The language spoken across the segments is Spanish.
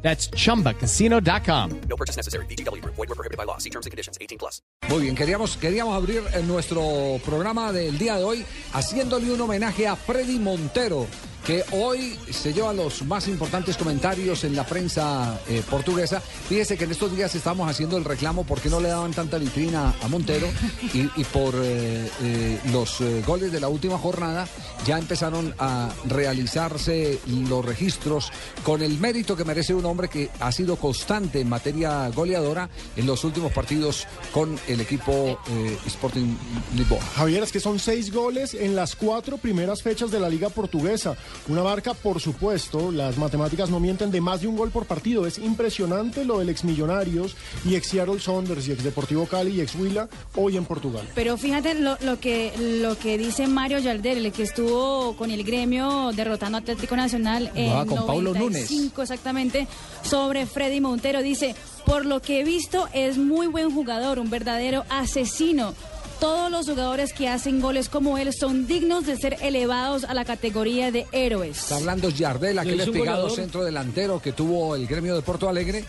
That's chumbacasino.com. No purchase necessary. BGW. Void were prohibited by law. See terms and conditions. 18 plus. Muy bien, queríamos, queríamos abrir eh, nuestro programa del día de hoy haciéndole un homenaje a Freddy Montero, que hoy se lleva los más importantes comentarios en la prensa eh, portuguesa. Fíjese que en estos días estamos haciendo el reclamo por qué no le daban tanta vitrina a Montero y, por eh, eh, los goles de la última jornada ya empezaron a realizarse los registros con el mérito que merece un hombre que ha sido constante en materia goleadora en los últimos partidos con el equipo Sporting Lisboa. Javier, es que son seis goles en las cuatro primeras fechas de la Liga Portuguesa. Una marca, por supuesto, las matemáticas no mienten, de más de un gol por partido. Es impresionante lo del ex Millonarios y ex Seattle Saunders y ex Deportivo Cali y ex Huila hoy en Portugal. Pero fíjate lo, lo que lo que dice Mario Yaldel, el que estuvo con el gremio derrotando a Atlético Nacional en Ah, con Paulo 95 exactamente sobre Freddy Montero. Dice, por lo que he visto es muy buen jugador, un verdadero asesino. Todos los jugadores que hacen goles como él son dignos de ser elevados a la categoría de héroes. Está hablando Yardel, aquel goleador. centro delantero que tuvo el gremio de Porto Alegre,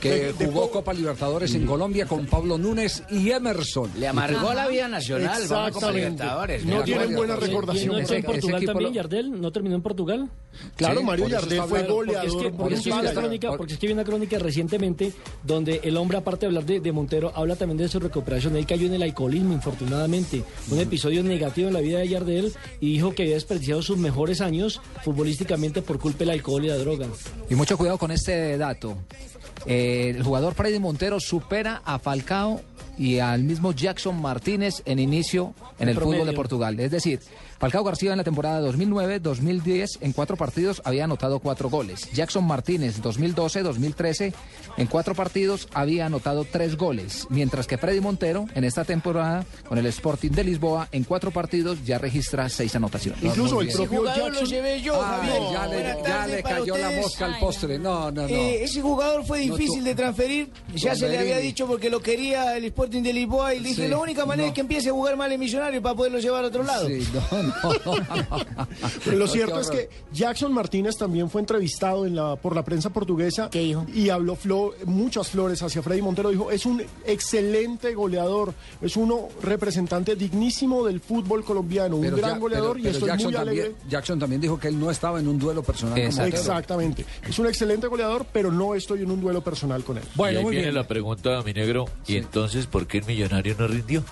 que jugó Copa Libertadores en Colombia con Pablo Núñez y Emerson. Le amargó la vida nacional. Exactamente. Libertadores. No tienen buena no ¿Y no recordación. entró en Portugal también, Yardel? ¿No terminó en Portugal? Claro, Sí, Mario Yardel fue hablando, Porque es goleador. que, por porque es que vi una está- crónica, por- porque es que vi una crónica recientemente donde el hombre, aparte de hablar de, de Montero, habla también de su recuperación. Él cayó en el alcoholismo, infortunadamente. Un episodio negativo en la vida de Yardel y dijo que había desperdiciado sus mejores años futbolísticamente por culpa del alcohol y la droga. Y mucho cuidado con este dato. Eh, el jugador Freddy Montero supera a Falcao y al mismo Jackson Martínez en inicio en el fútbol de Portugal. Es decir, Falcao García en la temporada 2009-2010 en cuatro partidos había anotado cuatro goles. Jackson Martínez 2012-2013 en cuatro partidos había anotado tres goles. Mientras que Freddy Montero en esta temporada con el Sporting de Lisboa en cuatro partidos ya registra seis anotaciones. Incluso el propio lo Jackson. llevé yo, Ah, Javier. ya le, ya cayó la mosca al postre. No, no, no. Eh, ese jugador fue No, difícil tú- de transferir. Ya se le había dicho porque lo quería el Sporting de Lisboa y le dije, Sí, la única manera no. es que empiece a jugar mal el millonario para poderlo llevar a otro lado. Sí, no, no, no. Pero lo cierto es que Jackson Martínez también fue entrevistado en la, por la prensa portuguesa ¿Qué dijo? y habló flo- muchas flores hacia Freddy Montero. Dijo, es un excelente goleador, es uno representante dignísimo del fútbol colombiano, un gran ya- goleador pero- y estoy Jackson muy alegre. también, Jackson también dijo que él no estaba en un duelo personal. Montero. Exactamente. Es un excelente goleador, pero no estoy en un duelo personal con él. y Bueno, ahí muy viene bien. la pregunta, mi negro. ¿Y entonces por qué el millonario no rindió?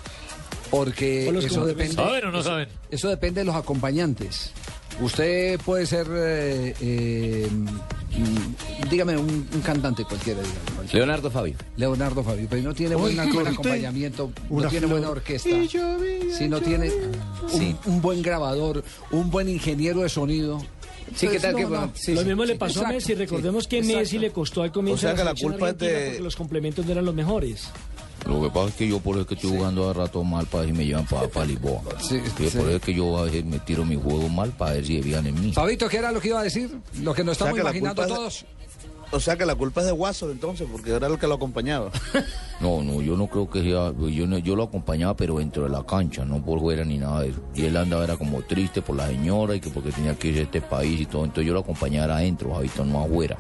Porque eso depende, ¿Saben o no saben? eso depende de los acompañantes. Usted puede ser, eh, eh, dígame, un, un cantante cualquiera, dígame. Leonardo Fabio. Leonardo Fabio, pero no tiene buen acompañamiento, no tiene flor. buena orquesta. Si no tiene un, un buen grabador, un buen ingeniero de sonido. Sí, ¿qué tal? No, que no. sí, Lo sí. mismo le pasó a Messi. Recordemos sí, que exacto. Messi le costó al comienzo O sea de que la culpa es de- porque los complementos no eran los mejores. Lo que pasa es que yo por eso es que estoy jugando a rato mal para ver si me llevan para, Lisboa. Sí, sí. por eso es que yo a veces me tiro mi juego mal para ver si vean en mí. Fabito, ¿qué era lo que iba a decir? Lo que nos estamos O sea que la imaginando de- todos. O sea que la culpa es de Watson entonces, porque era el que lo acompañaba. No, no, yo no creo que sea, yo, no- yo lo acompañaba pero dentro de la cancha, no por fuera ni nada de eso. Y él andaba era como triste por la señora y que porque tenía que ir a este país y todo, entonces yo lo acompañaba adentro, Javito, no afuera.